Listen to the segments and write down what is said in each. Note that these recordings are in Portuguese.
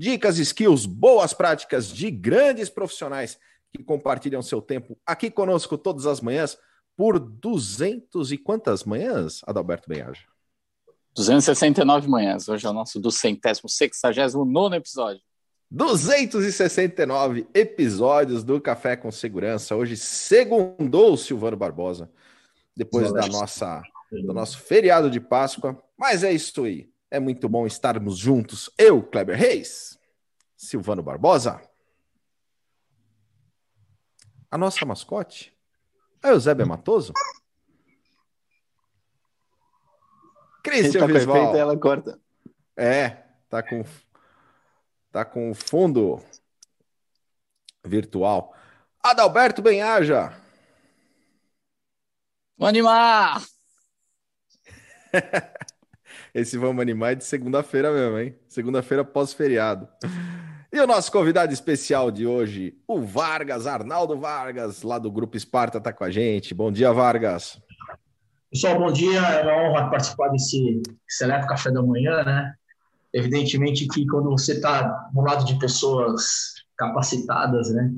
dicas, skills, boas práticas de grandes profissionais que compartilham seu tempo aqui conosco todas as manhãs por 200 e quantas manhãs, Adalberto Benhaja? 269 manhãs. Hoje é o nosso 269 episódio. 269 episódios do Café com Segurança. Hoje, segundou Silvano Barbosa, depois da nossa do nosso feriado de Páscoa. Mas é isso aí. É muito bom estarmos juntos. Eu, Kleber Reis, Silvano Barbosa, a nossa mascote, a Eusébia Matoso, Cristian tá Visval. ela corta. É, tá com tá com fundo virtual. Adalberto Benhaja. Vamos animar! Esse Vamos Animar é de segunda-feira mesmo, hein? Segunda-feira pós-feriado. E o nosso convidado especial de hoje, o Vargas, Arnaldo Vargas, lá do Grupo Esparta, está com a gente. Bom dia, Vargas. Pessoal, bom dia. É uma honra participar desse seleto café da manhã, né? Evidentemente que quando você está do lado de pessoas capacitadas, né?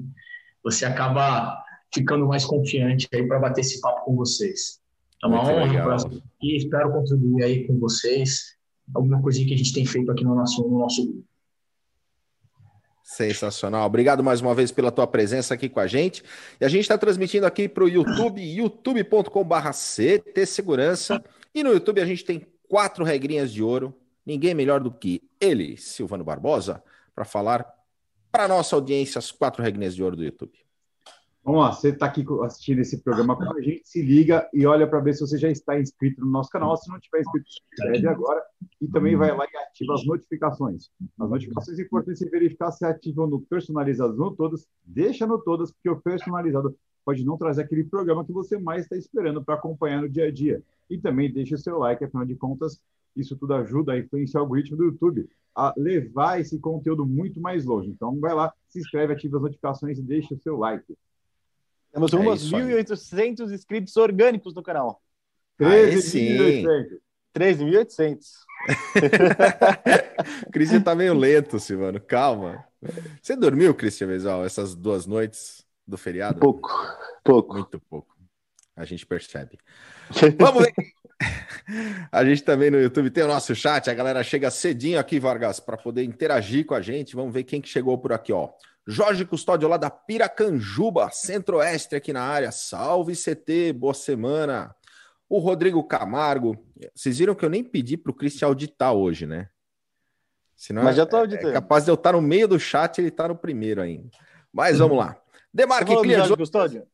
Você acaba ficando mais confiante aí para bater esse papo com vocês. É uma Muito honra e espero contribuir aí com vocês alguma coisinha que a gente tem feito aqui no nosso, no nosso grupo. Sensacional. Obrigado mais uma vez pela tua presença aqui com a gente. E a gente está transmitindo aqui para o YouTube, youtube.com.br CT Segurança. E no YouTube a gente tem quatro regrinhas de ouro. Ninguém melhor do que ele, Silvano Barbosa, para falar para nossa audiência as quatro regrinhas de ouro do YouTube. Vamos lá, você está aqui assistindo esse programa com a gente, se liga e olha para ver se você já está inscrito no nosso canal. Se não tiver inscrito, se inscreve agora e também vai lá e ativa as notificações. As notificações é importante você verificar se ativam no personalizado no todas, deixa no todas, porque o personalizado pode não trazer aquele programa que você mais está esperando para acompanhar no dia a dia. E também deixa o seu like, afinal de contas, isso tudo ajuda a influenciar o algoritmo do YouTube a levar esse conteúdo muito mais longe. Então, vai lá, se inscreve, ativa as notificações e deixa o seu like. Temos é umas 1.800 inscritos orgânicos no canal. 13.800. 13.800. Cristian tá meio lento, Silvano. Calma. Você dormiu, Cristian Vesal, essas duas noites do feriado? Pouco, pouco. Muito pouco. A gente percebe. Vamos ver. A gente também no YouTube tem o nosso chat. A galera chega cedinho aqui, Vargas, para poder interagir com a gente. Vamos ver quem que chegou por aqui, ó. Jorge Custódio lá da Piracanjuba, Centro-Oeste aqui na área. Salve CT, boa semana. O Rodrigo Camargo. Vocês viram que eu nem pedi para o Cristian auditar hoje, né? Senão Mas já tô é, auditando. É capaz de eu estar no meio do chat, ele está no primeiro ainda. Mas vamos lá. Demarque Clear Custódio?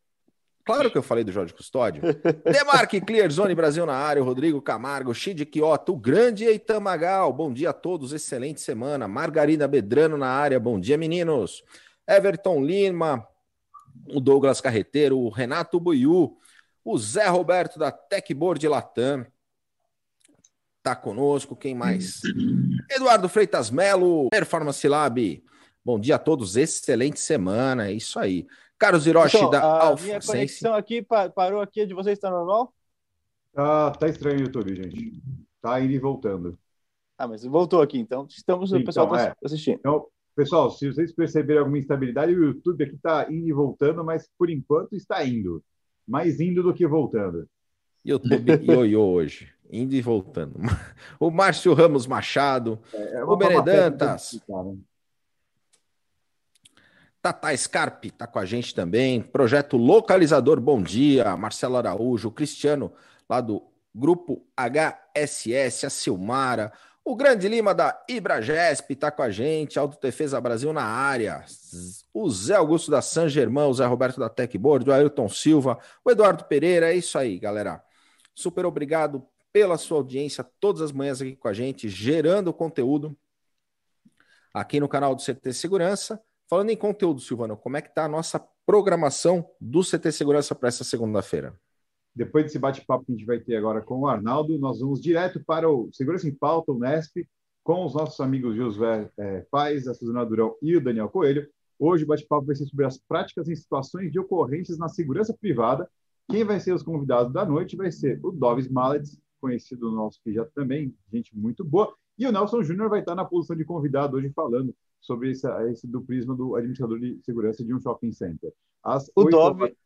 Claro que eu falei do Jorge Custódio. Demarque Clear Zone Brasil na área, o Rodrigo Camargo, Chide Quioto, o grande Eitan Magal. Bom dia a todos, excelente semana. Margarida Bedrano na área, bom dia, meninos. Everton Lima, o Douglas Carreteiro, o Renato Buiu, o Zé Roberto da Techboard Latam. Tá conosco, quem mais? Eduardo Freitas Melo, Performance Lab. Bom dia a todos, excelente semana, é isso aí. Carlos Hiroshi então, da a Alfa minha conexão aqui parou aqui de vocês está normal? Tá, tá estranho o YouTube, gente. Tá indo e voltando. Ah, mas voltou aqui, então estamos o pessoal então, tá é. assistindo. Então, pessoal, se vocês perceberem alguma instabilidade, o YouTube aqui está indo e voltando, mas por enquanto está indo. Mais indo do que voltando. YouTube ioiô hoje, indo e voltando. O Márcio Ramos Machado, é, o Benedantas. Tata Scarpe está com a gente também. Projeto Localizador, bom dia. Marcelo Araújo, Cristiano, lá do Grupo HSS, a Silmara. O Grande Lima da Ibragesp está com a gente. Autodefesa Brasil na área. O Zé Augusto da San Germão, o Zé Roberto da Techboard, o Ailton Silva, o Eduardo Pereira. É isso aí, galera. Super obrigado pela sua audiência todas as manhãs aqui com a gente, gerando conteúdo aqui no canal do CT Segurança. Falando em conteúdo, Silvano, como é que está a nossa programação do CT Segurança para essa segunda-feira? Depois desse bate-papo que a gente vai ter agora com o Arnaldo, nós vamos direto para o Segurança em Pauta, o NESP, com os nossos amigos Josué é, Paz, a Suzana Durão e o Daniel Coelho. Hoje o bate-papo vai ser sobre as práticas em situações de ocorrências na segurança privada. Quem vai ser os convidados da noite vai ser o Dovis Mallets, conhecido nosso que já também, gente muito boa, e o Nelson Júnior vai estar na posição de convidado hoje falando sobre esse, esse do prisma do administrador de segurança de um shopping center. As o 8... Dove,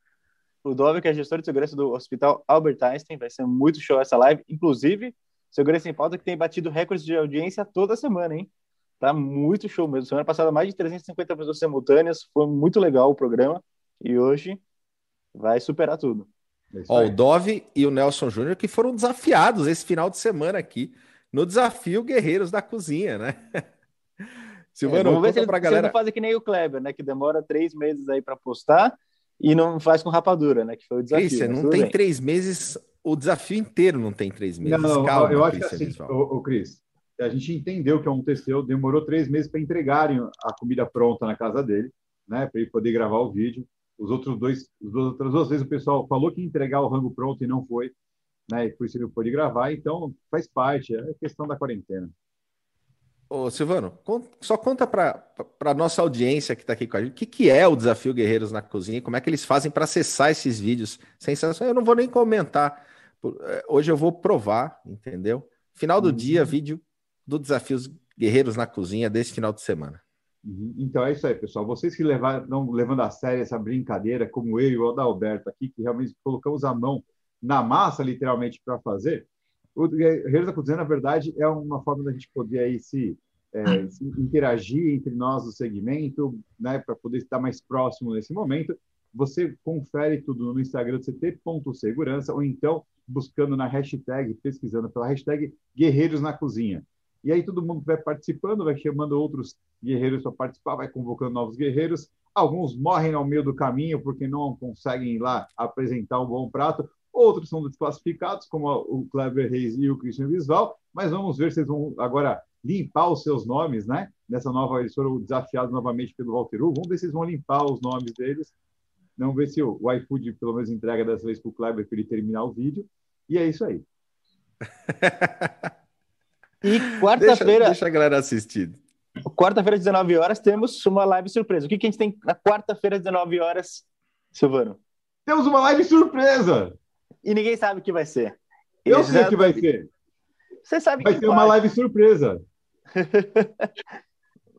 o Dove, que é gestor de segurança do Hospital Albert Einstein, vai ser muito show essa live. Inclusive, Segurança em Pauta que tem batido recordes de audiência toda semana, hein? Tá muito show mesmo. Semana passada, mais de 350 pessoas simultâneas. Foi muito legal o programa. E hoje vai superar tudo. É Ó, o Dove e o Nelson Júnior que foram desafiados esse final de semana aqui no desafio Guerreiros da Cozinha, né? Silvano, é, vamos ver se ele, galera... se ele não faz que nem o Kleber, né? Que demora três meses aí para postar e não faz com rapadura, né? Que foi o desafio. Isso, não tem bem. três meses o desafio inteiro não tem três meses. Não, não Calma, eu acho que assim, o, o Cris, a gente entendeu que aconteceu, demorou três meses para entregarem a comida pronta na casa dele, né, para ele poder gravar o vídeo. Os outros dois, as outras duas vezes o pessoal falou que ia entregar o rango pronto e não foi, né, e por isso ele não pôde gravar, então faz parte, é questão da quarentena. Ô, Silvano, só conta para a nossa audiência que está aqui com a gente o que, que é o Desafio Guerreiros na Cozinha, como é que eles fazem para acessar esses vídeos. Sensação, eu não vou nem comentar é, hoje eu vou provar, entendeu? Final do uhum. dia, vídeo do Desafios Guerreiros na Cozinha desse final de semana. Uhum. Então é isso aí, pessoal. Vocês que levaram, levando a sério essa brincadeira, como eu e o Adalberto aqui, que realmente colocamos a mão na massa, literalmente, para fazer, o Guerreiros da Cozinha, na verdade, é uma forma da gente poder aí se, é, se interagir entre nós do segmento, né, para poder estar mais próximo nesse momento. Você confere tudo no Instagram do CT.segurança ou então buscando na hashtag, pesquisando pela hashtag Guerreiros na Cozinha. E aí todo mundo vai participando, vai chamando outros guerreiros para participar, vai convocando novos guerreiros. Alguns morrem ao meio do caminho porque não conseguem ir lá apresentar um bom prato. Outros são desclassificados, como o Kleber Reis e o Christian Visval. Mas vamos ver se eles vão agora limpar os seus nomes, né? Nessa nova, eles foram desafiados novamente pelo Walter U. Vamos ver se eles vão limpar os nomes deles Vamos ver se o, o iFood pelo menos entrega dessa vez para o Kleber para ele terminar o vídeo. E é isso aí. e quarta-feira. Deixa, deixa, a galera assistir. Quarta-feira, 19 horas, temos uma live surpresa. O que, que a gente tem na quarta-feira, 19 horas, Silvano? Temos uma live surpresa! E ninguém sabe o que vai ser. Eu sei o que vai ser. Você sabe vai que ser uma live surpresa.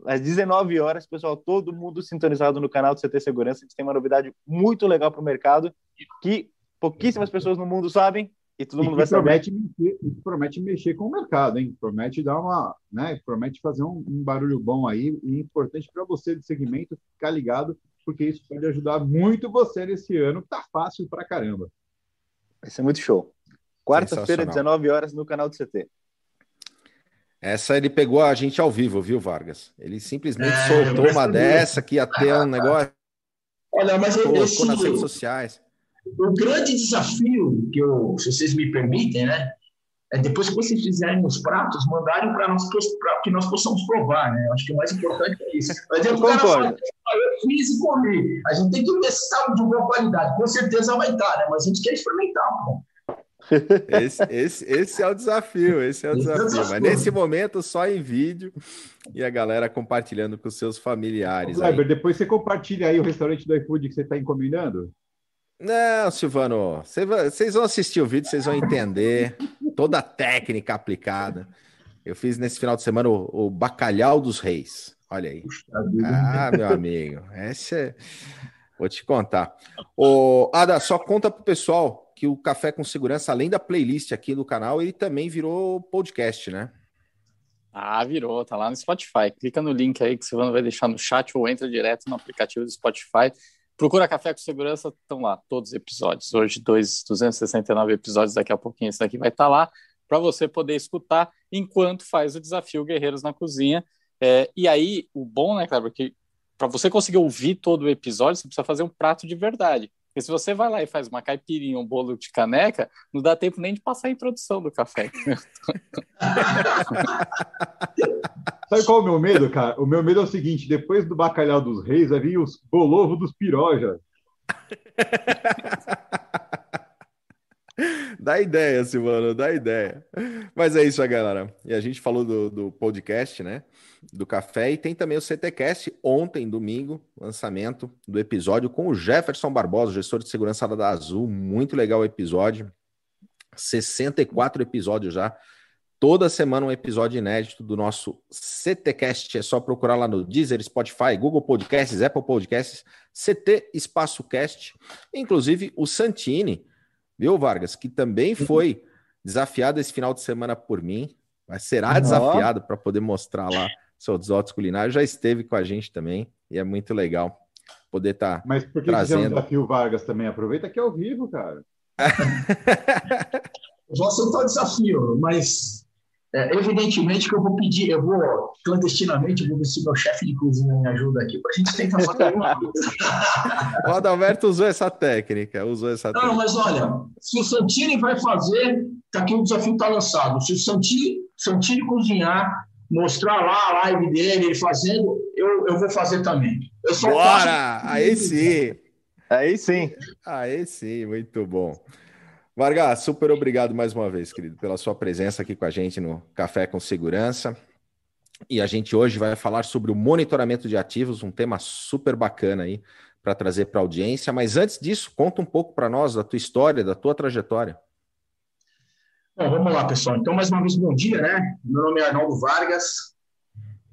às 19 horas, pessoal, todo mundo sintonizado no canal do CT Segurança. A gente tem uma novidade muito legal para o mercado que pouquíssimas pessoas no mundo sabem e todo e mundo vai promete saber. Mexer, e promete mexer com o mercado, hein? Promete dar uma, né? Promete fazer um, um barulho bom aí e importante para você de segmento ficar ligado, porque isso pode ajudar muito você nesse ano que tá fácil para caramba. Vai ser muito show. Quarta-feira, 19 horas no canal do CT. Essa ele pegou a gente ao vivo, viu, Vargas? Ele simplesmente é, soltou uma dessa que ia ter um negócio. Olha, mas colocou esse, nas redes sociais. O grande desafio que eu, se vocês me permitem, né? É depois que vocês fizerem os pratos, mandarem para nós pra que nós possamos provar, né? Acho que o mais importante é isso. Mas eu concordo. Eu fiz e comi. A gente tem que ver se está de boa qualidade. Com certeza vai estar, né? Mas a gente quer experimentar, pô. Esse, esse, esse é o desafio, esse é o desafio. Mas nesse momento, só em vídeo e a galera compartilhando com seus familiares. Kleber, depois você compartilha aí o restaurante do iFood que você está encomendando? Não, Silvano, vocês vão assistir o vídeo, vocês vão entender toda a técnica aplicada. Eu fiz nesse final de semana o, o Bacalhau dos Reis. Olha aí. Ah, meu amigo, esse é... Vou te contar. O Ada, só conta pro pessoal que o Café com Segurança, além da playlist aqui do canal, ele também virou podcast, né? Ah, virou, tá lá no Spotify. Clica no link aí que o Silvano vai deixar no chat ou entra direto no aplicativo do Spotify. Procura Café com Segurança, estão lá todos os episódios. Hoje, dois, 269 episódios, daqui a pouquinho esse daqui vai estar tá lá para você poder escutar enquanto faz o desafio Guerreiros na Cozinha. É, e aí, o bom, né, Cleber, que para você conseguir ouvir todo o episódio, você precisa fazer um prato de verdade. Porque se você vai lá e faz uma caipirinha, um bolo de caneca, não dá tempo nem de passar a introdução do café. Sabe qual é o meu medo, cara? O meu medo é o seguinte: depois do bacalhau dos reis, vai vir os bolovos dos pirojas. Dá ideia, Silvano, dá ideia. Mas é isso aí, galera. E a gente falou do, do, podcast, né? Do café. E tem também o CTCast, ontem, domingo, lançamento do episódio com o Jefferson Barbosa, gestor de segurança da Azul. Muito legal o episódio. 64 episódios já. Toda semana um episódio inédito do nosso CTcast. É só procurar lá no Deezer, Spotify, Google Podcasts, Apple Podcasts, CT Espaço Cast. Inclusive o Santini viu, Vargas? Que também uhum. foi desafiado esse final de semana por mim, mas será desafiado para poder mostrar lá seus dotes culinários. Já esteve com a gente também e é muito legal poder estar tá Mas por que trazendo... você é um desafio Vargas também? Aproveita que é ao vivo, cara. Vou aceitar o desafio, mas é, evidentemente que eu vou pedir, eu vou clandestinamente, vou ver se meu chefe de cozinha me ajuda aqui, para a gente tentar fazer uma coisa. o Adalberto usou essa técnica, usou essa Não, técnica. mas olha, se o Santini vai fazer, tá aqui o desafio está lançado. Se o Santini, Santini cozinhar, mostrar lá a live dele, ele fazendo, eu, eu vou fazer também. Eu só Bora! Faço... Aí sim! Aí sim! Aí sim, muito bom. Vargas, super obrigado mais uma vez, querido, pela sua presença aqui com a gente no Café com Segurança. E a gente hoje vai falar sobre o monitoramento de ativos, um tema super bacana aí para trazer para a audiência. Mas antes disso, conta um pouco para nós da tua história, da tua trajetória. Bom, vamos lá, pessoal. Então, mais uma vez, bom dia, né? Meu nome é Arnaldo Vargas.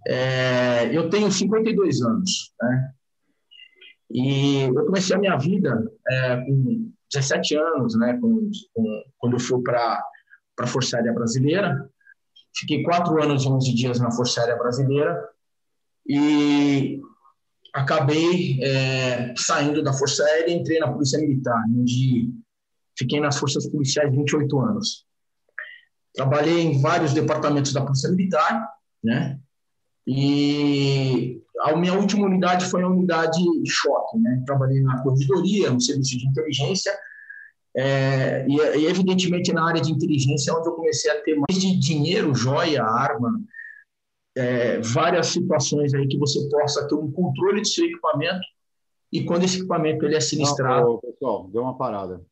É, eu tenho 52 anos, né? E eu comecei a minha vida é, com 17 anos, né, com, com, quando eu fui para a Força Aérea Brasileira. Fiquei quatro anos e 11 dias na Força Aérea Brasileira e acabei é, saindo da Força Aérea e entrei na Polícia Militar, onde fiquei nas Forças Policiais 28 anos. Trabalhei em vários departamentos da Polícia Militar, né? E a minha última unidade foi a unidade de choque, né? Trabalhei na corredoria, no serviço de inteligência, é, e, e, evidentemente na área de inteligência é onde eu comecei a ter mais de dinheiro, joia, arma, é, várias situações aí que você possa ter um controle do seu equipamento e quando esse equipamento ele é sinistrado. Não, pessoal, deu uma parada.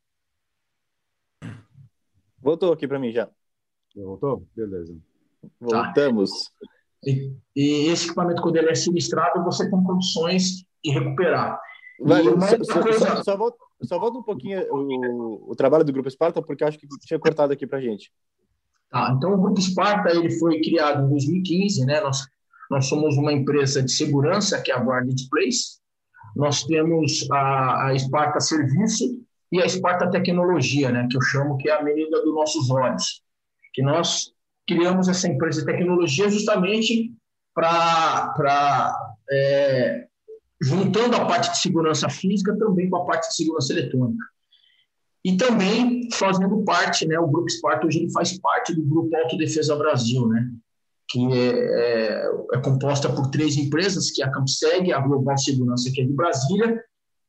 Voltou aqui para mim já. Voltou? Beleza. Voltamos. Tá. E, e, esse equipamento, quando ele é sinistrado, você tem condições de recuperar. Vai, só, coisa... só, só, volta, só, volta, um pouquinho o, o, trabalho do Grupo Esparta, porque acho que tinha cortado aqui para gente. Tá, então, o Grupo Esparta ele foi criado em 2015, né? Nós, nós somos uma empresa de segurança, que é a Guard Displays. Nós temos a, a Esparta Serviço e a Esparta Tecnologia, né? Que eu chamo que é a menina dos nossos olhos. Que nós criamos essa empresa de tecnologia justamente para é, juntando a parte de segurança física também com a parte de segurança eletrônica. E também fazendo parte, né, o Grupo Sparta hoje ele faz parte do Grupo Autodefesa Brasil, né, que é, é, é composta por três empresas, que é a Campseg, a Global Segurança, que é de Brasília,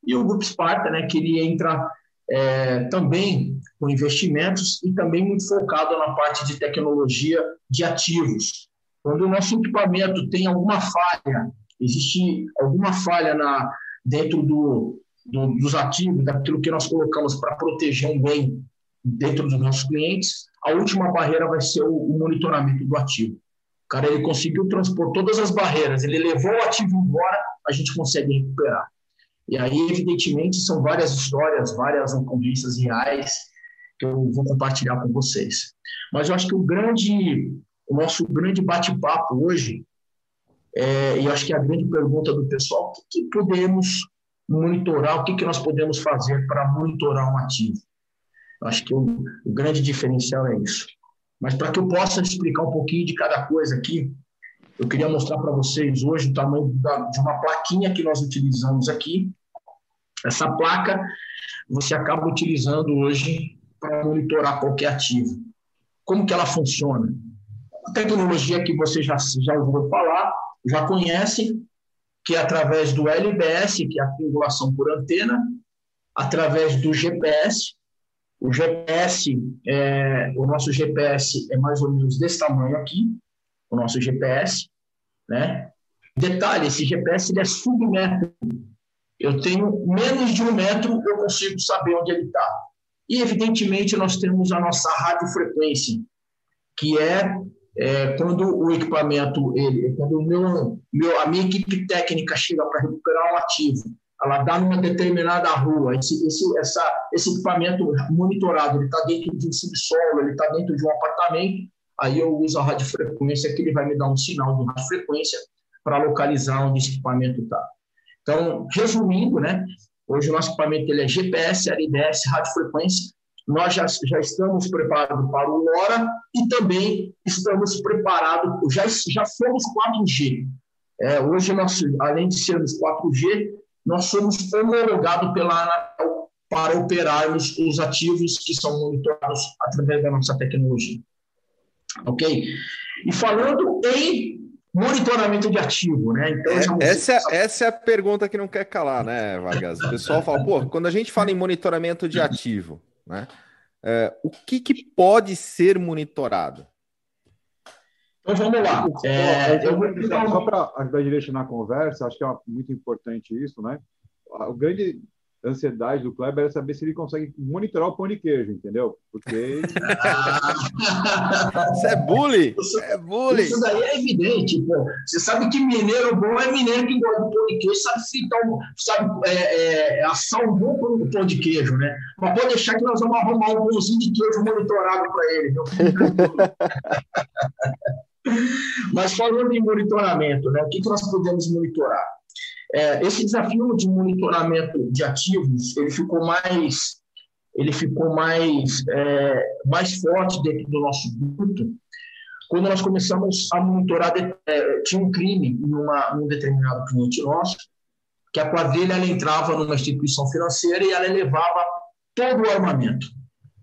e o Grupo Sparta, né, que ele entra é, também com investimentos e também muito focado na parte de tecnologia de ativos. Quando o nosso equipamento tem alguma falha, existe alguma falha na, dentro do, do, dos ativos, daquilo que nós colocamos para proteger um bem dentro dos nossos clientes, a última barreira vai ser o, o monitoramento do ativo. O cara ele conseguiu transpor todas as barreiras, ele levou o ativo embora, a gente consegue recuperar. E aí, evidentemente, são várias histórias, várias ocorrências reais que eu vou compartilhar com vocês. Mas eu acho que o grande, o nosso grande bate-papo hoje, é, e acho que é a grande pergunta do pessoal, o que, que podemos monitorar, o que, que nós podemos fazer para monitorar um ativo? Eu acho que o, o grande diferencial é isso. Mas para que eu possa explicar um pouquinho de cada coisa aqui, eu queria mostrar para vocês hoje o tamanho da, de uma plaquinha que nós utilizamos aqui, essa placa você acaba utilizando hoje para monitorar qualquer ativo. Como que ela funciona? A tecnologia que você já, já ouviu falar, já conhece, que é através do LBS, que é a triangulação por antena, através do GPS. O GPS, é, o nosso GPS é mais ou menos desse tamanho aqui, o nosso GPS. né? Detalhe, esse GPS ele é submétrico. Eu tenho menos de um metro, eu consigo saber onde ele está. E, evidentemente, nós temos a nossa radiofrequência, que é, é quando o equipamento, ele, quando o meu, meu, a minha equipe técnica chega para recuperar um ativo, ela dá numa determinada rua, esse, esse, essa, esse equipamento monitorado, ele está dentro de um subsolo, ele está dentro de um apartamento, aí eu uso a radiofrequência, que ele vai me dar um sinal de radiofrequência para localizar onde esse equipamento está. Então, resumindo, né, hoje o nosso equipamento ele é GPS, LDS, radiofrequência, nós já, já estamos preparados para o LoRa e também estamos preparados, já, já somos 4G. É, hoje, nós, além de sermos 4G, nós somos homologados pela Anatel para operarmos os ativos que são monitorados através da nossa tecnologia. Ok? E falando em monitoramento de ativo, né? Então, é, essa, é, essa é a pergunta que não quer calar, né, Vargas? O pessoal fala, pô, quando a gente fala em monitoramento de ativo, né? É, o que, que pode ser monitorado? Então vamos lá. É, eu vou... Só para ajudar a direcionar a conversa, acho que é muito importante isso, né? O grande ansiedade do Kleber é saber se ele consegue monitorar o pão de queijo, entendeu? Porque. Isso é bullying! Isso, é bullying! Isso daí é evidente, pô. Você sabe que mineiro bom é mineiro que gosta de pão de queijo, sabe fritar, sabe é, é, assar um bom pão de queijo, né? Mas pode deixar que nós vamos arrumar um pãozinho de queijo monitorado para ele, viu? Mas falando em monitoramento, né? O que, que nós podemos monitorar? É, esse desafio de monitoramento de ativos ele ficou mais ele ficou mais é, mais forte dentro do nosso grupo. Quando nós começamos a monitorar é, tinha um crime em uma, um determinado cliente nosso que a quadrilha ela entrava numa instituição financeira e ela levava todo o armamento.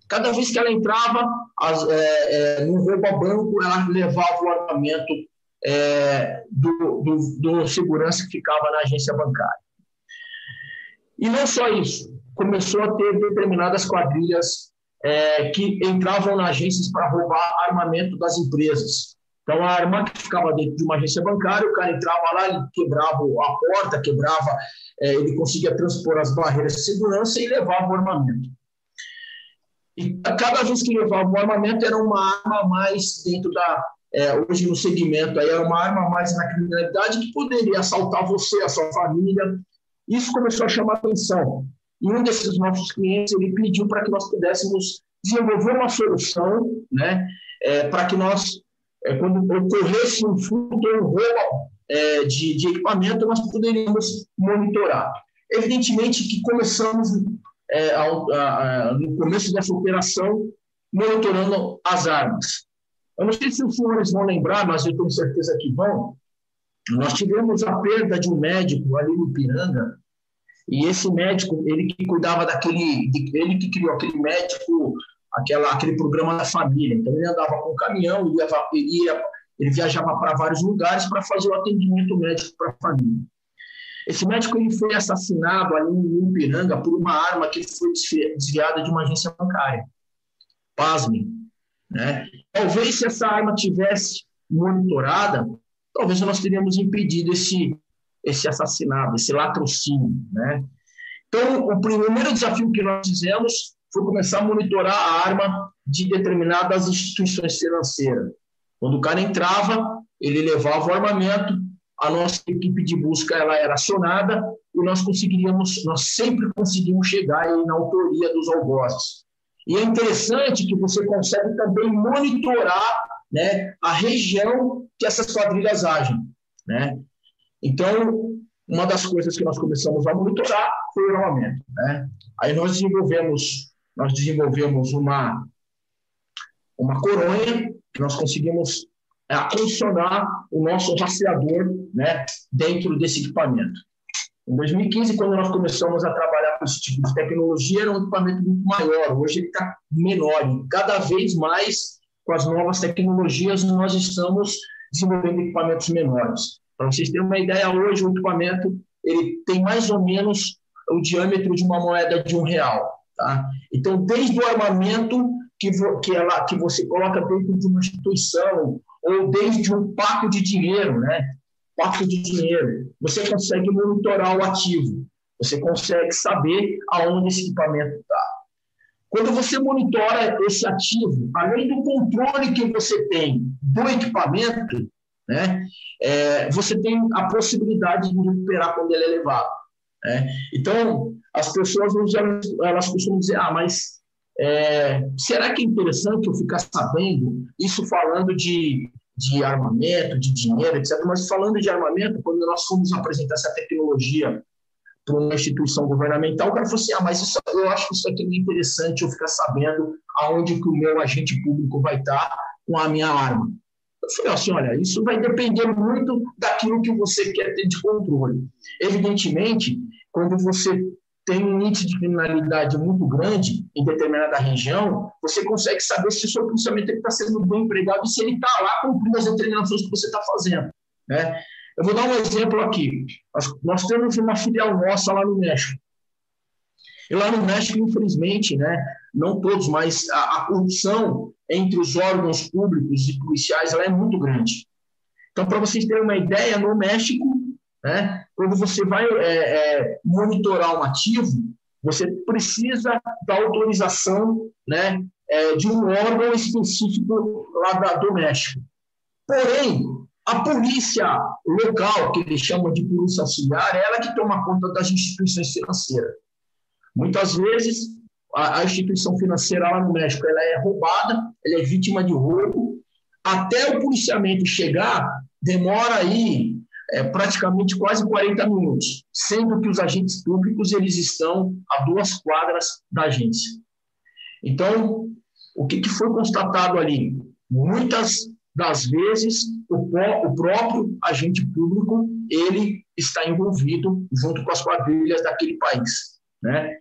Cada vez que ela entrava as, é, é, no roubo a banco ela levava o armamento é, do, do, do segurança que ficava na agência bancária. E não só isso, começou a ter determinadas quadrilhas é, que entravam nas agências para roubar armamento das empresas. Então, a arma que ficava dentro de uma agência bancária, o cara entrava lá, ele quebrava a porta, quebrava, é, ele conseguia transpor as barreiras de segurança e levava o armamento. E cada vez que levava o armamento, era uma arma mais dentro da, é, hoje no segmento aí é uma arma mais na criminalidade que poderia assaltar você, a sua família. Isso começou a chamar atenção. E um desses nossos clientes ele pediu para que nós pudéssemos desenvolver uma solução, né, é, para que nós, é, quando ocorresse um furto ou um roubo é, de, de equipamento, nós poderíamos monitorar. Evidentemente que começamos é, ao, a, a, no começo dessa operação monitorando as armas. Eu não sei se os senhores vão lembrar, mas eu tenho certeza que vão. Nós tivemos a perda de um médico ali no Piranga, e esse médico, ele que cuidava daquele, ele que criou aquele médico, aquela, aquele programa da família. Então ele andava com um caminhão, ele, ia, ele, ia, ele viajava para vários lugares para fazer o atendimento médico para a família. Esse médico ele foi assassinado ali em Piranga por uma arma que foi desviada de uma agência bancária. Pasmem. Né? Talvez se essa arma tivesse monitorada, talvez nós teríamos impedido esse, esse assassinato, esse latrocínio. Né? Então, o primeiro desafio que nós fizemos foi começar a monitorar a arma de determinadas instituições financeiras. Quando o cara entrava, ele levava o armamento, a nossa equipe de busca ela era acionada e nós conseguiríamos, nós sempre conseguimos chegar na autoria dos algozes. E é interessante que você consegue também monitorar né, a região que essas quadrilhas agem. Né? Então, uma das coisas que nós começamos a monitorar foi o armamento. Né? Aí nós desenvolvemos, nós desenvolvemos uma, uma coronha que nós conseguimos é, acondicionar o nosso rastreador né, dentro desse equipamento. Em 2015, quando nós começamos a trabalhar com esse tipo de tecnologia, era um equipamento muito maior. Hoje ele está menor. E cada vez mais, com as novas tecnologias, nós estamos desenvolvendo equipamentos menores. Para vocês terem uma ideia, hoje o equipamento ele tem mais ou menos o diâmetro de uma moeda de um real. Tá? Então, desde o armamento que, que, ela, que você coloca dentro de uma instituição, ou desde um paco de dinheiro, né? Papo de dinheiro, você consegue monitorar o ativo, você consegue saber aonde esse equipamento está. Quando você monitora esse ativo, além do controle que você tem do equipamento, né, é, você tem a possibilidade de recuperar quando ele é levado. Né? Então, as pessoas elas costumam dizer, ah, mas é, será que é interessante eu ficar sabendo isso falando de, de armamento, de dinheiro, etc. Mas falando de armamento, quando nós fomos apresentar essa tecnologia para uma instituição governamental, o cara falou assim, ah, mas isso, eu acho que isso aqui é interessante eu ficar sabendo aonde que o meu agente público vai estar com a minha arma. Eu falei assim, olha, isso vai depender muito daquilo que você quer ter de controle. Evidentemente, quando você tem um índice de criminalidade muito grande em determinada região, você consegue saber se o seu policiamento está sendo bem empregado e se ele está lá cumprindo as determinações que você está fazendo. Né? Eu vou dar um exemplo aqui. Nós, nós temos uma filial nossa lá no México. E lá no México, infelizmente, né, não todos, mas a, a corrupção entre os órgãos públicos e policiais ela é muito grande. Então, para vocês terem uma ideia, no México, né, quando você vai é, é, monitorar um ativo, você precisa da autorização né, é, de um órgão específico lá da, do México. Porém, a polícia local, que eles chamam de polícia auxiliar, é ela que toma conta das instituições financeiras. Muitas vezes, a, a instituição financeira lá no México ela é roubada, ela é vítima de roubo. Até o policiamento chegar, demora aí é, praticamente quase 40 minutos, sendo que os agentes públicos eles estão a duas quadras da agência. Então, o que, que foi constatado ali? Muitas das vezes o, o, próprio agente público ele está envolvido junto com as quadrilhas daquele país, né?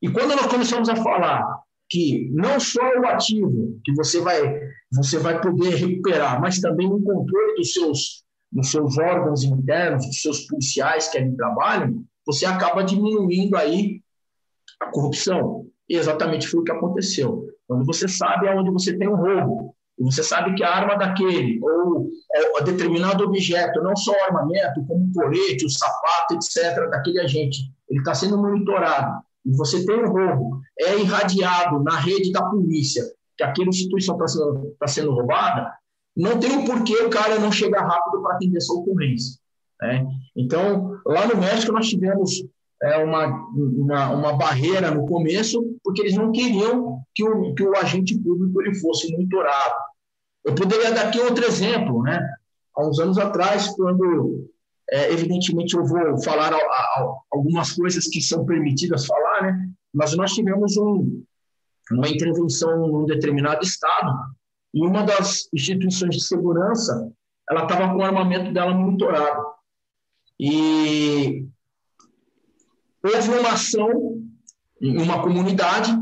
E quando nós começamos a falar que não só o ativo que você vai você vai poder recuperar, mas também o controle dos seus dos seus órgãos internos, dos seus policiais que ali trabalham, você acaba diminuindo aí a corrupção. E exatamente foi o que aconteceu. Quando você sabe aonde você tem um roubo, e você sabe que a arma daquele, ou, ou determinado objeto, não só o armamento, como o colete, o sapato, etc., daquele agente, ele está sendo monitorado, e você tem um roubo, é irradiado na rede da polícia que aquela instituição está sendo, tá sendo roubada, não tem o porquê o cara não chegar rápido para atender essa ocorrência. Né? Então, lá no México, nós tivemos é, uma, uma, uma, barreira no começo, porque eles não queriam que o, que o agente público ele fosse monitorado. Eu poderia dar aqui outro exemplo. Né? Há uns anos atrás, quando, é, evidentemente, eu vou falar a, a, algumas coisas que são permitidas falar, né? mas nós tivemos um, uma intervenção num determinado estado e uma das instituições de segurança ela estava com o armamento dela monitorado. E houve uma ação em uma comunidade,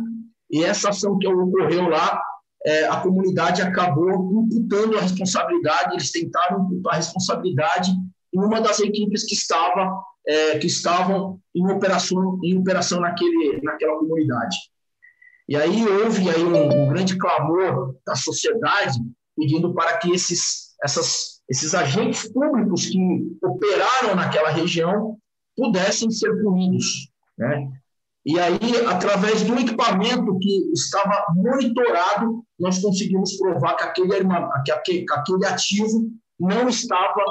e essa ação que ocorreu lá, é, a comunidade acabou imputando a responsabilidade, eles tentaram imputar a responsabilidade em uma das equipes que estava é, que estavam em operação em operação naquele naquela comunidade. E aí houve aí um, um grande clamor da sociedade pedindo para que esses essas esses agentes públicos que operaram naquela região pudessem ser punidos. Né? E aí, através do equipamento que estava monitorado, nós conseguimos provar que aquele, que aquele, que aquele ativo não estava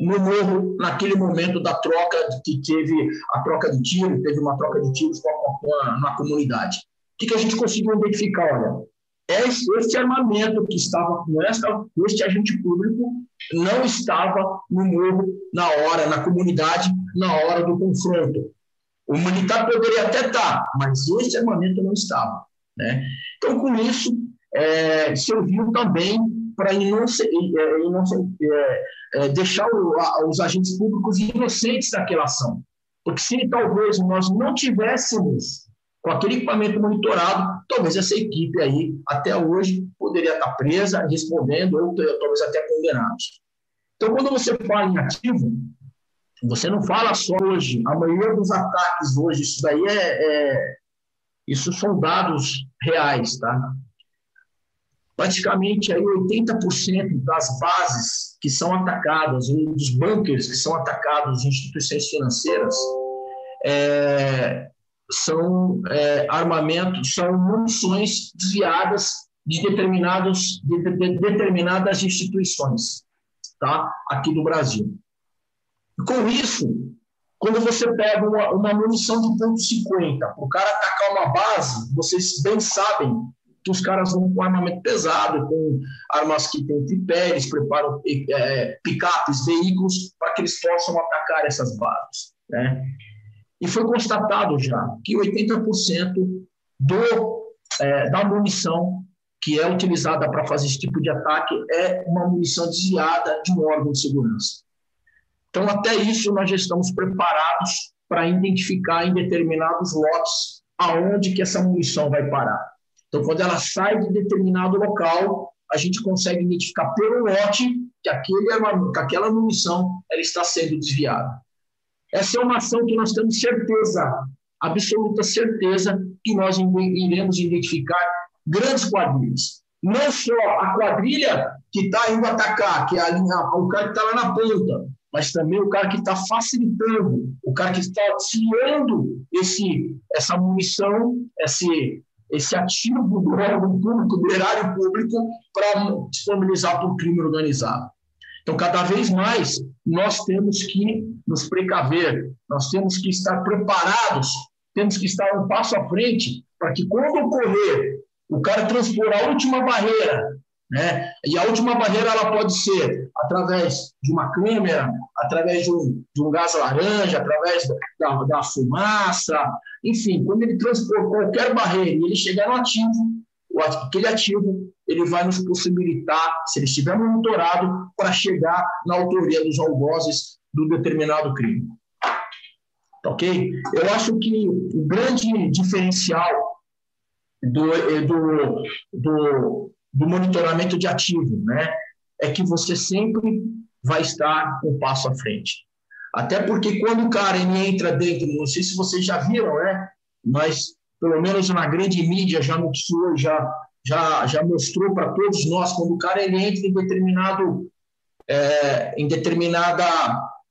no morro naquele momento da troca que teve a troca de tiro, teve uma troca de tiros com a, com a, na comunidade. Que, que a gente conseguiu identificar? Olha, esse, esse armamento que estava com esta, este agente público não estava no morro na hora, na comunidade, na hora do confronto. O militar poderia até estar, mas esse armamento não estava. Né? Então, com isso, é, serviu também para é, é, é, deixar o, a, os agentes públicos inocentes daquela ação. Porque se talvez nós não tivéssemos com aquele equipamento monitorado, talvez essa equipe aí, até hoje, poderia estar presa, respondendo, ou talvez até condenados. Então, quando você fala em ativo, você não fala só hoje, a maioria dos ataques hoje, isso daí é, é isso são dados reais, tá? praticamente aí 80% das bases que são atacadas, dos bunkers que são atacados instituições financeiras, é, são é, armamentos, são munições desviadas de, determinados, de, de, de determinadas instituições tá? aqui do Brasil. Com isso, quando você pega uma, uma munição de ponto .50, o cara atacar uma base, vocês bem sabem que os caras vão com armamento pesado, com armas que têm tripé, eles preparam é, picapes, veículos, para que eles possam atacar essas bases. Né? E foi constatado já que 80% do, é, da munição que é utilizada para fazer esse tipo de ataque é uma munição desviada de um órgão de segurança. Então, até isso, nós já estamos preparados para identificar em determinados lotes aonde que essa munição vai parar. Então, quando ela sai de determinado local, a gente consegue identificar pelo lote que, aquele, que aquela munição ela está sendo desviada. Essa é uma ação que nós temos certeza, absoluta certeza, que nós iremos identificar grandes quadrilhas. Não só a quadrilha que está indo atacar, que é linha, o cara que está lá na ponta, mas também o cara que está facilitando, o cara que está auxiliando esse, essa munição, esse, esse ativo do órgão público, do erário público, para disponibilizar para o crime organizado. Então, cada vez mais, nós temos que nos precaver, nós temos que estar preparados, temos que estar um passo à frente, para que quando ocorrer o cara transpor a última barreira, né? E a última barreira ela pode ser através de uma câmera, através de um, de um gás laranja, através da, da fumaça, enfim, quando ele transpor qualquer barreira e ele chegar no ativo, aquele ativo ele vai nos possibilitar, se ele estiver monitorado, para chegar na autoria dos algozes do determinado crime. Ok? Eu acho que o grande diferencial do, do, do, do monitoramento de ativo, né? É que você sempre vai estar um passo à frente. Até porque quando o cara entra dentro, não sei se vocês já viram, né? Mas pelo menos na grande mídia já noticiou, já já já mostrou para todos nós quando o cara ele entra em determinado é, em determinada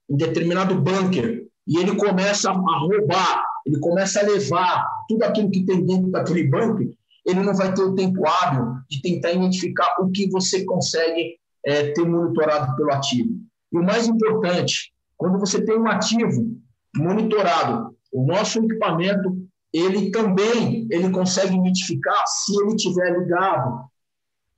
em determinado bunker e ele começa a roubar, ele começa a levar tudo aquilo que tem dentro daquele bunker, ele não vai ter o tempo hábil de tentar identificar o que você consegue é, ter monitorado pelo ativo. E o mais importante, quando você tem um ativo monitorado, o nosso equipamento, ele também ele consegue identificar se ele estiver ligado,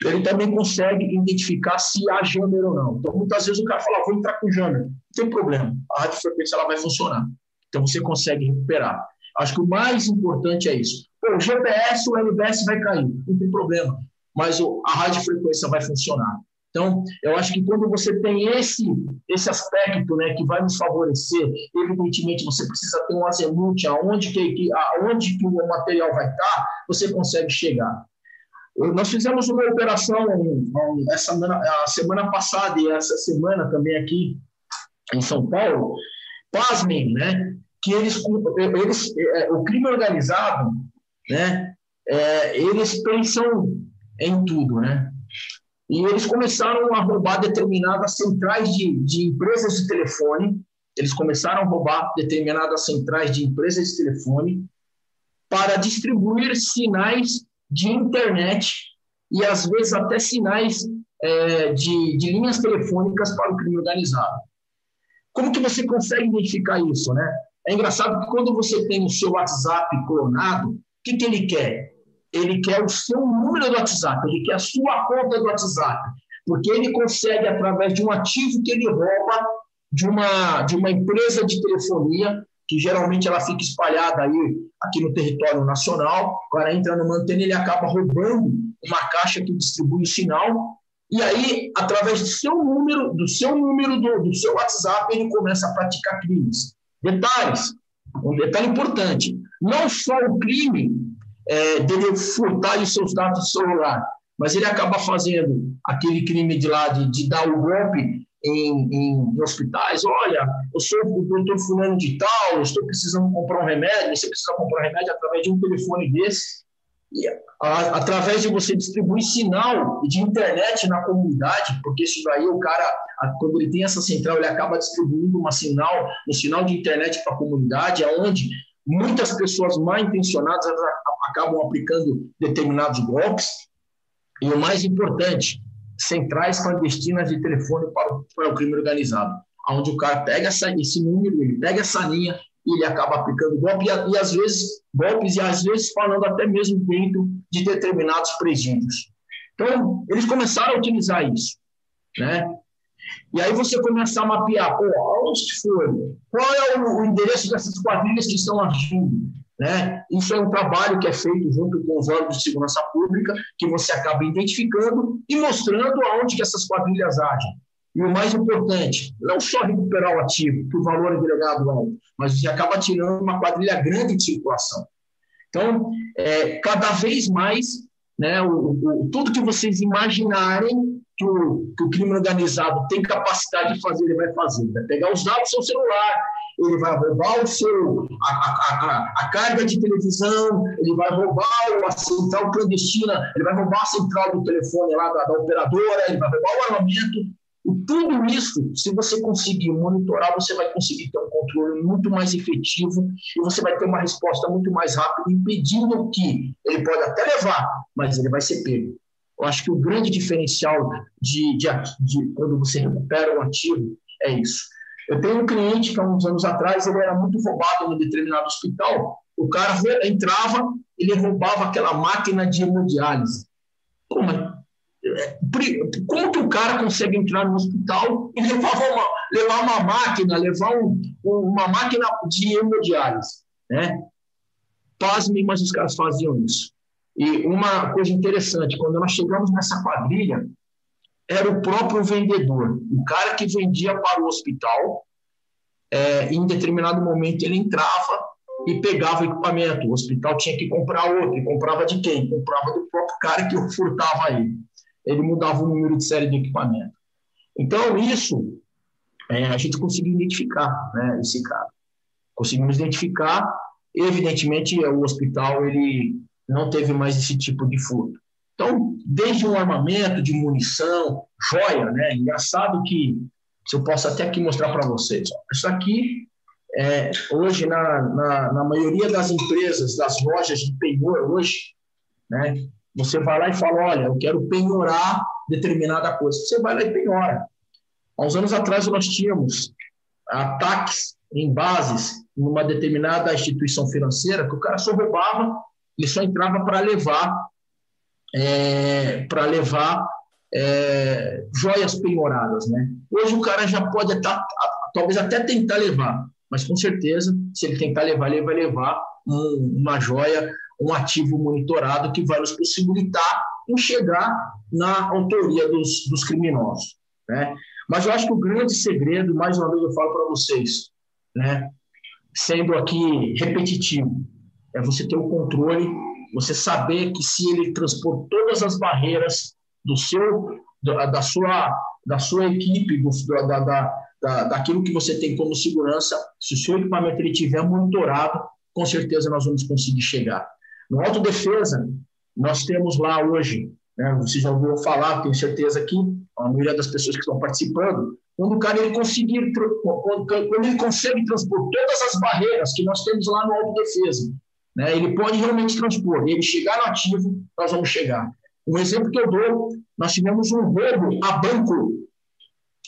ele também consegue identificar se há jammer ou não. Então, muitas vezes o cara fala, vou entrar com jammer. Não tem problema, a radiofrequência ela vai funcionar. Então, você consegue recuperar. Acho que o mais importante é isso. Pô, o GPS, o LBS vai cair, não tem problema, mas a radiofrequência vai funcionar. Então, eu acho que quando você tem esse, esse aspecto né, que vai nos favorecer, evidentemente você precisa ter um azimuth aonde que, aonde que o material vai estar, você consegue chegar. Nós fizemos uma operação essa a semana passada e essa semana também aqui em São Paulo. Pasmem, né? Que eles, eles é, o crime organizado né? É, eles pensam em tudo, né? E eles começaram a roubar determinadas centrais de, de empresas de telefone. Eles começaram a roubar determinadas centrais de empresas de telefone para distribuir sinais de internet e às vezes até sinais é, de, de linhas telefônicas para o crime organizado. Como que você consegue identificar isso, né? É engraçado que quando você tem o seu WhatsApp clonado, que, que ele quer? Ele quer o seu número do WhatsApp, ele quer a sua conta do WhatsApp, porque ele consegue, através de um ativo que ele rouba de uma, de uma empresa de telefonia, que geralmente ela fica espalhada aí aqui no território nacional, o cara entra numa ele acaba roubando uma caixa que distribui o sinal, e aí, através do seu número, do seu número do, do seu WhatsApp, ele começa a praticar crimes. Detalhes, um detalhe importante: não só o crime é, dele furtar os seus dados de celular, mas ele acaba fazendo aquele crime de lá de, de dar o golpe em, em, hospitais. Olha, eu sou o doutor fulano de tal, eu estou precisando comprar um remédio, você precisa comprar um remédio através de um telefone desse. E, a, através de você distribuir sinal de internet na comunidade, porque isso daí o cara, a, quando ele tem essa central, ele acaba distribuindo uma sinal, um sinal de internet para a comunidade, aonde muitas pessoas mal intencionadas acabam aplicando determinados golpes. E o mais importante, centrais clandestinas de telefone para o, para o crime organizado, onde o cara pega essa, esse número, ele pega essa linha e ele acaba aplicando golpe, e, e às vezes golpes, e às vezes falando até mesmo dentro de determinados presídios. Então, eles começaram a utilizar isso. Né? E aí você começa a mapear, pô, foi? Qual é o, endereço dessas quadrilhas que estão agindo? Né? Isso é um trabalho que é feito junto com os órgãos de segurança pública, que você acaba identificando e mostrando aonde que essas quadrilhas agem. E o mais importante, não só recuperar o ativo, que o valor é delegado alto, mas você acaba tirando uma quadrilha grande de circulação. Então, é, cada vez mais, né, o, o, tudo que vocês imaginarem que o, que o crime organizado tem capacidade de fazer, ele vai fazer. Vai pegar os dados do seu celular, ele vai roubar o seu, a, a, a, a, carga de televisão, ele vai roubar a central clandestina, ele vai roubar a central do telefone lá da, da operadora, ele vai roubar o armamento. E tudo isso, se você conseguir monitorar, você vai conseguir ter um controle muito mais efetivo e você vai ter uma resposta muito mais rápida, impedindo que ele pode até levar, mas ele vai ser pego. Eu acho que o grande diferencial de, de, de quando você recupera um ativo é isso. Eu tenho um cliente que há uns anos atrás ele era muito roubado em determinado hospital. O cara entrava, ele roubava aquela máquina de hemodiálise. Pô, mas, é, como que o cara consegue entrar no hospital e levar uma, levar uma máquina, levar um, uma máquina de hemodiálise? Né? Pasmem, mas os caras faziam isso. E uma coisa interessante, quando nós chegamos nessa quadrilha, era o próprio vendedor, o cara que vendia para o hospital. É, em determinado momento ele entrava e pegava o equipamento. O hospital tinha que comprar outro. E comprava de quem? Comprava do próprio cara que furtava ele. Ele mudava o número de série de equipamento. Então, isso é, a gente conseguiu identificar né, esse cara. Conseguimos identificar. Evidentemente, o hospital ele não teve mais esse tipo de furto. Então, desde um armamento de munição, joia, né? Engraçado que, se eu posso até aqui mostrar para vocês, ó, isso aqui, é, hoje, na, na, na, maioria das empresas, das lojas de penhor, hoje, né? Você vai lá e fala, olha, eu quero penhorar determinada coisa. Você vai lá e penhora. Há uns anos atrás, nós tínhamos ataques em bases numa determinada instituição financeira que o cara só roubava, ele só entrava para levar é, para levar é, joias penhoradas, né? Hoje o cara já pode até, talvez até tentar levar, mas com certeza, se ele tentar levar, ele vai levar um, uma joia, um ativo monitorado que vai nos possibilitar enxergar na autoria dos, dos criminosos, né? Mas eu acho que o grande segredo, mais uma vez eu falo para vocês, né? Sendo aqui repetitivo, é você ter o controle você saber que se ele transpor todas as barreiras do seu, da, da sua, da sua equipe, do, da, da, da, daquilo que você tem como segurança, se o seu equipamento ele tiver monitorado, com certeza nós vamos conseguir chegar. No autodefesa, nós temos lá hoje, né, você já ouviu falar, tenho certeza que a maioria das pessoas que estão participando, quando o cara ele conseguir, quando ele consegue transpor todas as barreiras que nós temos lá no autodefesa, né? Ele pode realmente transpor. Ele chegar no ativo, nós vamos chegar. Um exemplo que eu dou, nós tivemos um roubo a banco.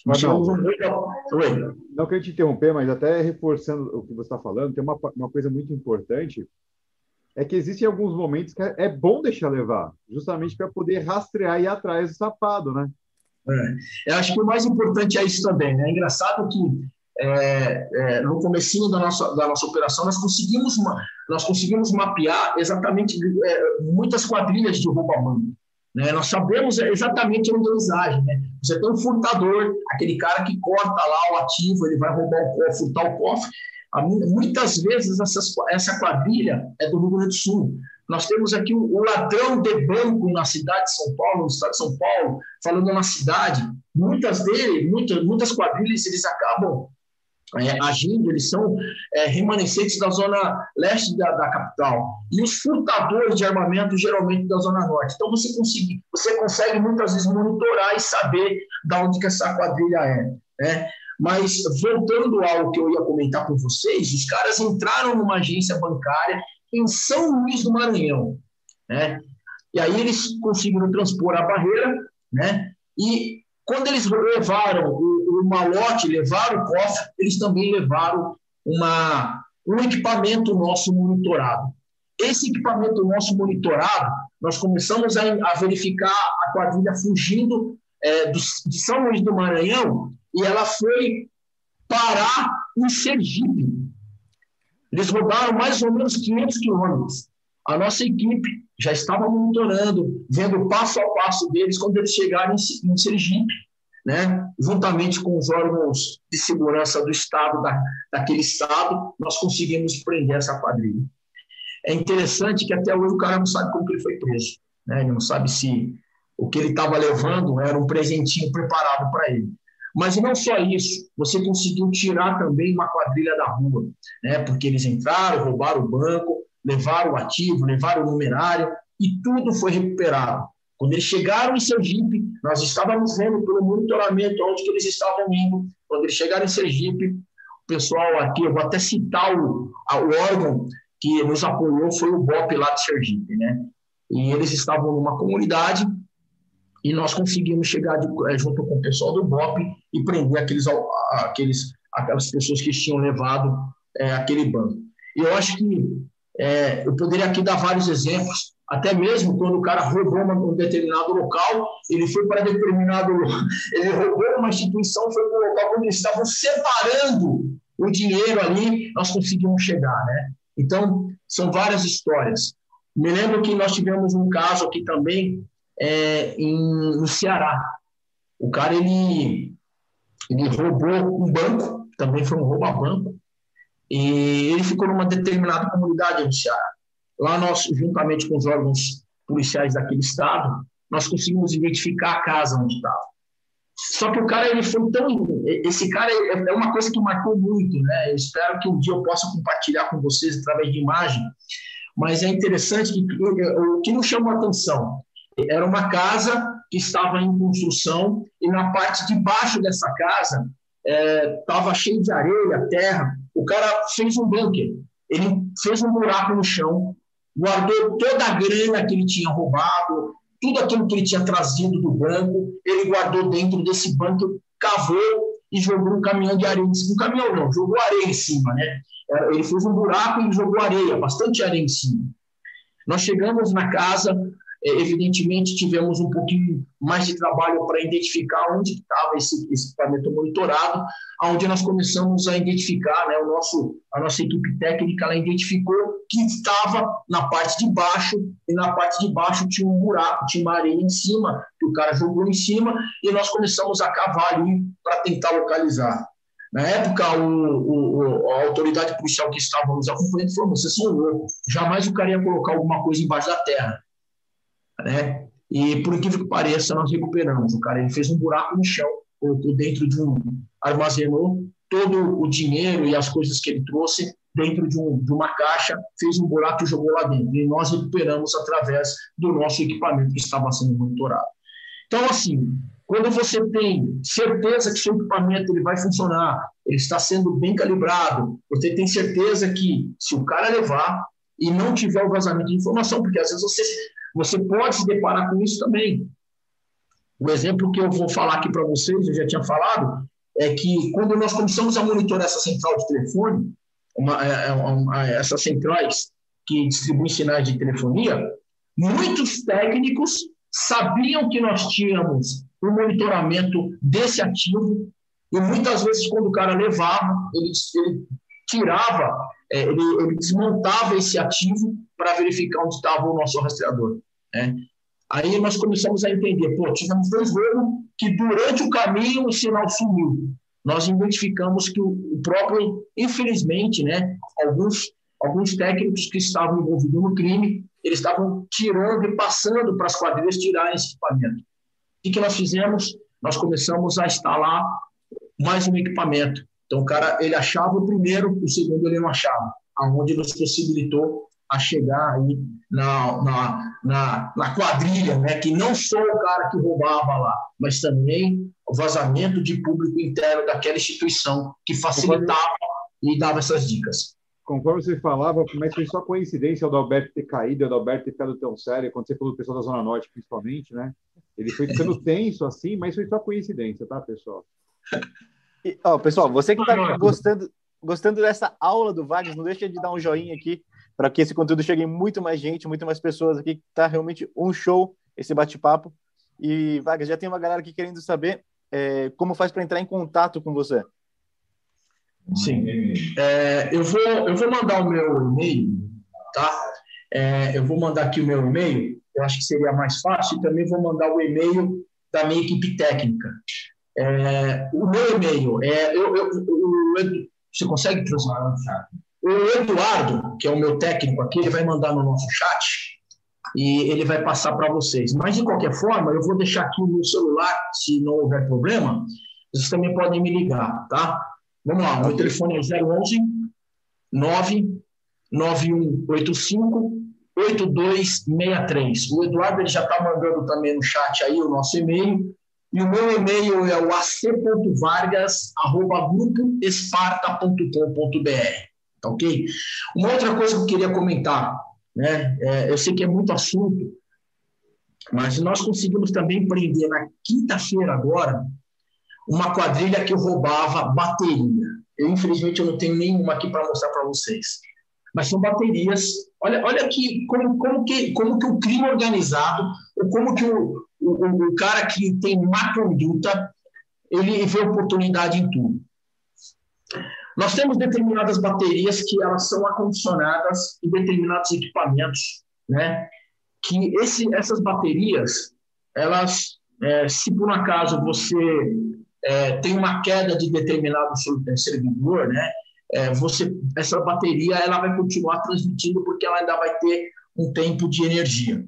Nós tivemos um roubo Não quero te interromper, mas até reforçando o que você está falando, tem uma, uma coisa muito importante, é que existem alguns momentos que é bom deixar levar, justamente para poder rastrear e ir atrás do safado, né? É. Eu acho que o mais importante é isso também. Né? É engraçado que é, é, no comecinho da nossa, da nossa operação, nós conseguimos, nós conseguimos mapear exatamente é, muitas quadrilhas de roubo a. Né? Nós sabemos exatamente onde eles agem. Né? Você tem um furtador, aquele cara que corta lá o ativo, ele vai roubar o cofre, furtar o cofre. Muitas vezes essas, essa quadrilha é do Rio Grande do Sul. Nós temos aqui o, o, ladrão de banco na cidade de São Paulo, no estado de São Paulo, falando na cidade. Muitas dele, muitas, muitas quadrilhas, eles acabam é, agindo, eles são é, remanescentes da zona leste da, da, capital. E os furtadores de armamento, geralmente, da zona norte. Então, você, consegue, você consegue muitas vezes monitorar e saber de onde que essa quadrilha é. Né? Mas, voltando ao que eu ia comentar com vocês, os caras entraram numa agência bancária em São Luís do Maranhão. Né? E aí eles conseguiram transpor a barreira, né? e quando eles levaram o, o malote, levaram o cofre, eles também levaram uma, um equipamento nosso monitorado. Esse equipamento nosso monitorado, nós começamos a, a verificar a quadrilha fugindo é, do, de São Luís do Maranhão e ela foi parar em Sergipe. Eles rodaram mais ou menos 500 quilômetros. A nossa equipe já estava monitorando, vendo passo a passo deles quando eles chegaram em, em Sergipe, né? juntamente com os órgãos de segurança do Estado, da, daquele Estado, nós conseguimos prender essa quadrilha. É interessante que até hoje o cara não sabe como que ele foi preso. Né? Ele não sabe se o que ele estava levando era um presentinho preparado para ele. Mas não só isso, você conseguiu tirar também uma quadrilha da rua, né? porque eles entraram, roubaram o banco, levaram o ativo, levaram o numerário e tudo foi recuperado. Quando eles chegaram em Sergipe, nós estávamos vendo pelo monitoramento onde que eles estavam indo. Quando eles chegaram em Sergipe, o pessoal aqui, eu vou até citar o, o órgão que nos apoiou, foi o BOP lá de Sergipe, né? E eles estavam numa comunidade e nós conseguimos chegar de, eh, junto com o pessoal do BOP e prender aqueles, aqueles, aquelas pessoas que tinham levado é, aquele banco. Eu acho que é, eu poderia aqui dar vários exemplos, até mesmo quando o cara roubou um determinado local, ele foi para determinado, ele roubou uma instituição, foi para o local onde eles estavam separando o dinheiro ali, nós conseguimos chegar, né? Então, são várias histórias. Me lembro que nós tivemos um caso aqui também é, em, no Ceará. O cara ele, ele roubou um banco, também foi um roubo a banco, e ele ficou numa determinada comunidade no Ceará. Lá nós, juntamente com os órgãos policiais daquele estado, nós conseguimos identificar a casa onde estava. Só que o cara ele foi tão, esse cara é, é uma coisa que marcou muito, né? Eu espero que um dia eu possa compartilhar com vocês através de imagem. Mas é interessante que o que nos chamou a atenção era uma casa que estava em construção e na parte de baixo dessa casa estava é, cheio de areia, terra. O cara fez um bunker. Ele fez um buraco no chão, guardou toda a grana que ele tinha roubado, tudo aquilo que ele tinha trazido do banco, ele guardou dentro desse bunker, cavou e jogou um caminhão de areia. Um caminhão não, jogou areia em cima, né? Ele fez um buraco e jogou areia, bastante areia em cima. Nós chegamos na casa, evidentemente, tivemos um pouquinho mais de trabalho para identificar onde estava esse, esse, equipamento monitorado, onde nós começamos a identificar, né, o nosso, a nossa equipe técnica ela identificou que estava na parte de baixo, e na parte de baixo tinha um buraco, tinha uma areia em cima, que o cara jogou em cima, e nós começamos a cavar ali para tentar localizar. Na época, o, o, a autoridade policial que estava nos acompanhando falou: vocês são loucos, jamais o cara ia colocar alguma coisa embaixo da terra né? E por incrível que pareça, nós recuperamos. O cara ele fez um buraco no chão, colocou dentro de um armazenou todo o dinheiro e as coisas que ele trouxe dentro de, um, de uma caixa, fez um buraco e jogou lá dentro. E nós recuperamos através do nosso equipamento que estava sendo monitorado. Então, assim, quando você tem certeza que seu equipamento ele vai funcionar, ele está sendo bem calibrado, você tem certeza que se o cara levar e não tiver o vazamento de informação, porque às vezes você você pode se deparar com isso também. O exemplo que eu vou falar aqui para vocês, eu já tinha falado, é que quando nós começamos a monitorar essa central de telefone, uma, é, é, uma, essas centrais que distribuem sinais de telefonia, muitos técnicos sabiam que nós tínhamos o monitoramento desse ativo e muitas vezes quando o cara levava, ele, ele tirava, é, ele, ele desmontava esse ativo para verificar onde estava o nosso rastreador. Né? Aí nós começamos a entender, pô, tivemos dois voos que durante o caminho o sinal sumiu. Nós identificamos que o próprio, infelizmente, né, alguns, alguns técnicos que estavam envolvidos no crime, eles estavam tirando e passando para as quadrilhas tirarem esse equipamento. O que nós fizemos? Nós começamos a instalar mais um equipamento. Então o cara ele achava o primeiro, o segundo ele não achava, aonde nos possibilitou a chegar aí na, na, na, na, quadrilha, né? que não só o cara que roubava lá, mas também o vazamento de público interno daquela instituição que facilitava e dava essas dicas. Conforme você falava, mas foi só coincidência o Alberto ter caído, o Alberto ter ficado tão sério, quando você falou do pessoal da Zona Norte, principalmente, né? Ele foi ficando tenso assim, mas foi só coincidência, tá, pessoal? E, ó, pessoal, você que está gostando, gostando dessa aula do Vargas, não deixa de dar um joinha aqui para que esse conteúdo chegue em muito mais gente, muito mais pessoas aqui, que tá realmente um show esse bate-papo. E, Vargas, já tem uma galera aqui querendo saber é, como faz para entrar em contato com você. Sim. É, eu, vou, eu vou mandar o meu e-mail, tá? É, eu vou mandar aqui o meu e-mail, eu acho que seria mais fácil, e também vou mandar o e-mail da minha equipe técnica. É, o meu e-mail é. Eu, eu, eu, você consegue transformar no chat? O Eduardo, que é o meu técnico aqui, ele vai mandar no nosso chat e ele vai passar para vocês. Mas, de qualquer forma, eu vou deixar aqui no celular, se não houver problema, vocês também podem me ligar, tá? Vamos lá, meu telefone é 011 99185 8263. O Eduardo ele já está mandando também no chat aí o nosso e-mail. E o meu e-mail é o ac.vargas.grupoesparta.com.br. Tá ok? Uma outra coisa que eu queria comentar, né? É, eu sei que é muito assunto, mas nós conseguimos também prender na quinta-feira agora uma quadrilha que roubava bateria. Eu, infelizmente, eu não tenho nenhuma aqui para mostrar para vocês. Mas são baterias. Olha, olha aqui como, como, que, como que o crime organizado, ou como que o, o, o cara que tem má conduta, ele vê oportunidade em tudo. Nós temos determinadas baterias que elas são acondicionadas em determinados equipamentos, né? Que esse, essas baterias, elas, é, se por um acaso você é, tem uma queda de determinado servidor, né? É, você, essa bateria ela vai continuar transmitindo porque ela ainda vai ter um tempo de energia.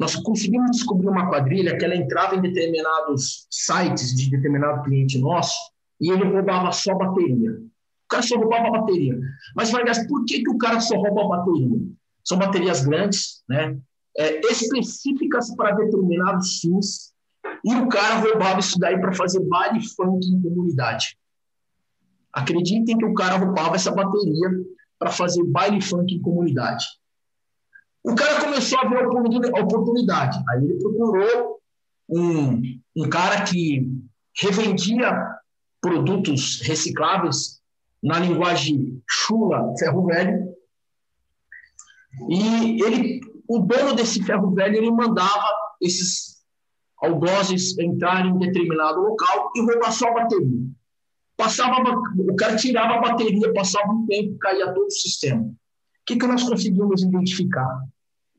Nós conseguimos descobrir uma quadrilha que ela entrava em determinados sites de determinado cliente nosso e ele roubava só bateria. O cara só roubava bateria. Mas, Vargas, por que, que o cara só rouba bateria? São baterias grandes, né? É, específicas para determinados fins, e o cara roubava isso daí para fazer baile funk em comunidade. Acreditem que o cara roubava essa bateria para fazer baile funk em comunidade. O cara começou a ver a oportunidade. Aí ele procurou um, um cara que revendia produtos recicláveis, na linguagem chula, ferro velho. E ele, o dono desse ferro velho, ele mandava esses algozes entrarem em determinado local e roubar só a bateria. Passava, o cara tirava a bateria, passava um tempo, caía todo o sistema. Que, que nós conseguimos identificar?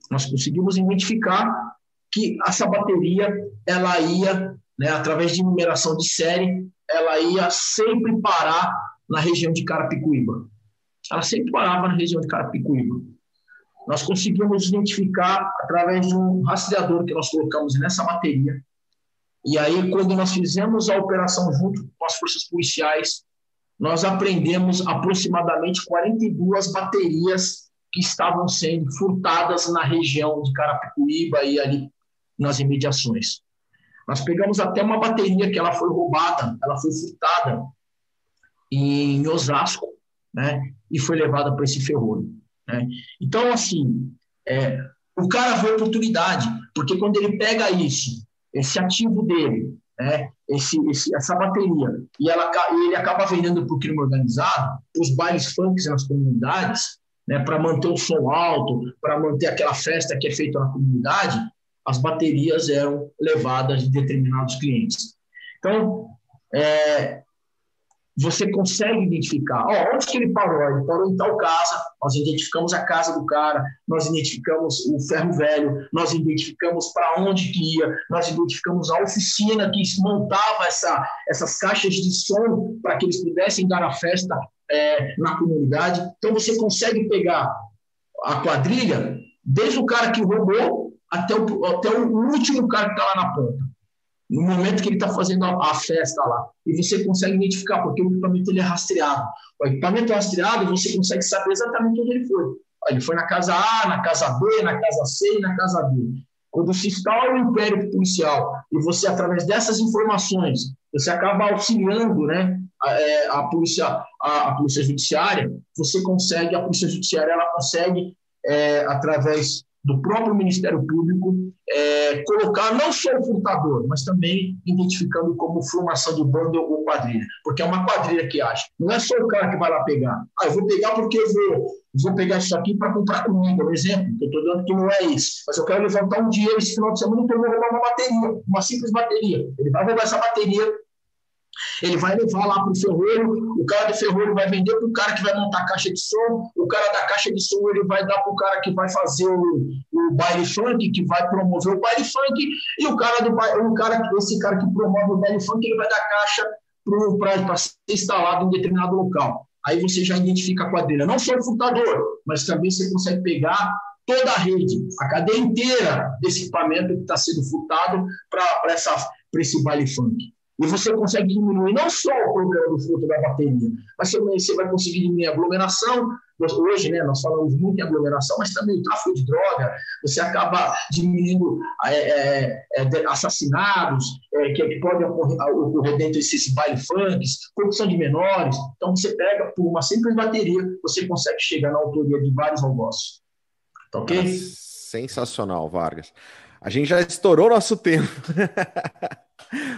Nós conseguimos identificar que essa bateria ela ia, né, através de numeração de série, ela ia sempre parar na região de Carapicuíba. Ela sempre parava na região de Carapicuíba. Nós conseguimos identificar através de um rastreador que nós colocamos nessa bateria. E aí, quando nós fizemos a operação junto com as forças policiais, nós aprendemos aproximadamente 42 baterias que estavam sendo furtadas na região de Carapicuíba e ali nas imediações. Nós pegamos até uma bateria que ela foi roubada, ela foi furtada em Osasco, né? E foi levada para esse ferrolho. Né? Então, assim, é, o cara vê oportunidade, porque quando ele pega isso, esse ativo dele, né? Esse, esse, essa bateria, e ela, ele acaba vendendo para o crime organizado, os bailes funks nas comunidades, né, para manter o som alto, para manter aquela festa que é feita na comunidade, as baterias eram levadas de determinados clientes. Então, é, você consegue identificar, onde que ele parou? Ele parou em tal casa, nós identificamos a casa do cara, nós identificamos o ferro velho, nós identificamos para onde que ia, nós identificamos a oficina que montava essa, essas caixas de som para que eles pudessem dar a festa é, na comunidade. Então, você consegue pegar a quadrilha desde o cara que roubou até o, até o último cara que está lá na ponta. No momento que ele está fazendo a, a, festa lá. E você consegue identificar, porque o equipamento ele é rastreado. O equipamento rastreado, você consegue saber exatamente onde ele foi. Ele foi na casa A, na casa B, na casa C e na casa D. Quando se instala o império policial e você, através dessas informações, você acaba auxiliando né, a, é, a polícia, a, a, polícia judiciária, você consegue, a polícia judiciária ela consegue, é, através do próprio Ministério Público é, colocar não só o furtador, mas também identificando como formação de bando ou quadrilha, porque é uma quadrilha que acha. Não é só o cara que vai lá pegar. Ah, eu vou pegar porque eu vou, vou pegar isso aqui para comprar comida, um exemplo, que eu estou dando que não é isso. Mas eu quero levantar um dinheiro esse final de semana, então eu vou roubar uma bateria, uma simples bateria. Ele vai roubar essa bateria ele vai levar lá para o ferreiro, o cara do ferreiro vai vender para o cara que vai montar a caixa de som, o cara da caixa de som ele vai dar para o cara que vai fazer o, o baile funk, que vai promover o baile funk, e o cara do o cara, esse cara que promove o baile funk, ele vai dar caixa para ser instalado em determinado local. Aí você já identifica a quadrilha, não só o furtador, mas também você consegue pegar toda a rede, a cadeia inteira desse equipamento que está sendo furtado para esse baile funk. E você consegue diminuir não só o problema do fruto da bateria, mas você vai conseguir diminuir a aglomeração. Hoje, né, nós falamos muito em aglomeração, mas também o tráfico de droga, você acaba diminuindo é, é, é assassinatos é, que, que, podem ocorrer, ocorrer dentro desses baile funks, corrupção de menores. Então, você pega por uma simples bateria, você consegue chegar na autoria de vários algozes. Tá ok? Sensacional, Vargas. A gente já estourou nosso tempo.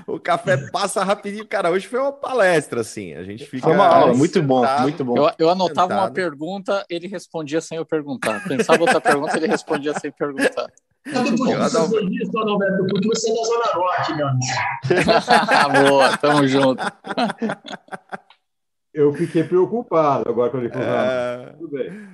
o café passa rapidinho. Cara, hoje foi uma palestra, assim. A gente fica. Foi uma aula, muito bom, muito bom. Eu, eu anotava sentado. uma pergunta, ele respondia sem eu perguntar. Pensava outra pergunta, ele respondia sem perguntar. Muito bom. Você disso, Alberto, porque você é da Zona Norte, meu amigo. Boa, tamo junto. Eu fiquei preocupado agora quando ele falou. É... Tudo bem.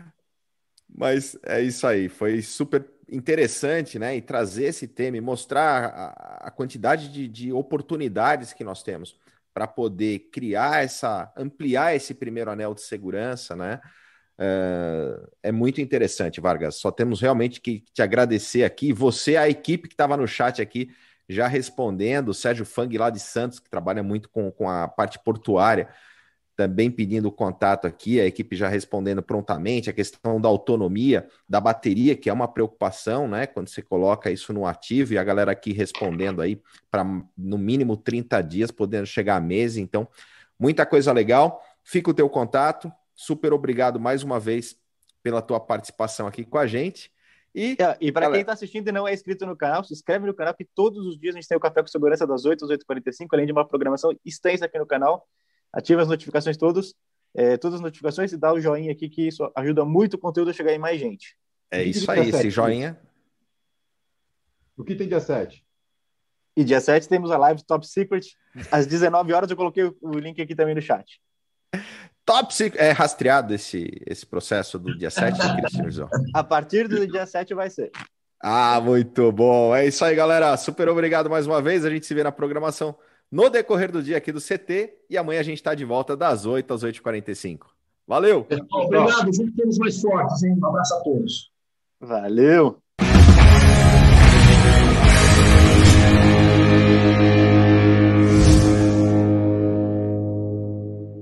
Mas é isso aí, foi super interessante, né? E trazer esse tema e mostrar a, a quantidade de, de, oportunidades que nós temos para poder criar essa, ampliar esse primeiro anel de segurança, né? Uh, é muito interessante, Vargas. Só temos realmente que te agradecer aqui. Você, a equipe que estava no chat aqui, já respondendo, Sérgio Fang lá de Santos, que trabalha muito com, com a parte portuária também pedindo contato aqui, a equipe já respondendo prontamente, a questão da autonomia da bateria, que é uma preocupação, né? Quando você coloca isso no ativo e a galera aqui respondendo aí para no mínimo 30 dias, podendo chegar a mês. Então, muita coisa legal. Fica o teu contato. Super obrigado mais uma vez pela tua participação aqui com a gente. E, é, e para quem está assistindo e não é inscrito no canal, se inscreve no canal, que todos os dias a gente tem o Café com Segurança das 8 às 8h45, além de uma programação extensa aqui no canal ativa as notificações todos, é, todas as notificações e dá o joinha aqui, que isso ajuda muito o conteúdo a chegar em mais gente. É isso aí, esse joinha. O que tem dia 7? E dia 7 temos a live Top Secret. Às 19 horas eu coloquei o link aqui também no chat. Top Secret. É rastreado esse, esse processo do dia 7, Cristiano A partir do dia 7 vai ser. Ah, muito bom. É isso aí, galera. Super obrigado mais uma vez. A gente se vê na programação no decorrer do dia aqui do CT. E amanhã a gente está de volta das 8 às 8h45. Valeu! Obrigado, juntos temos mais fortes, hein? Um abraço a todos. Valeu!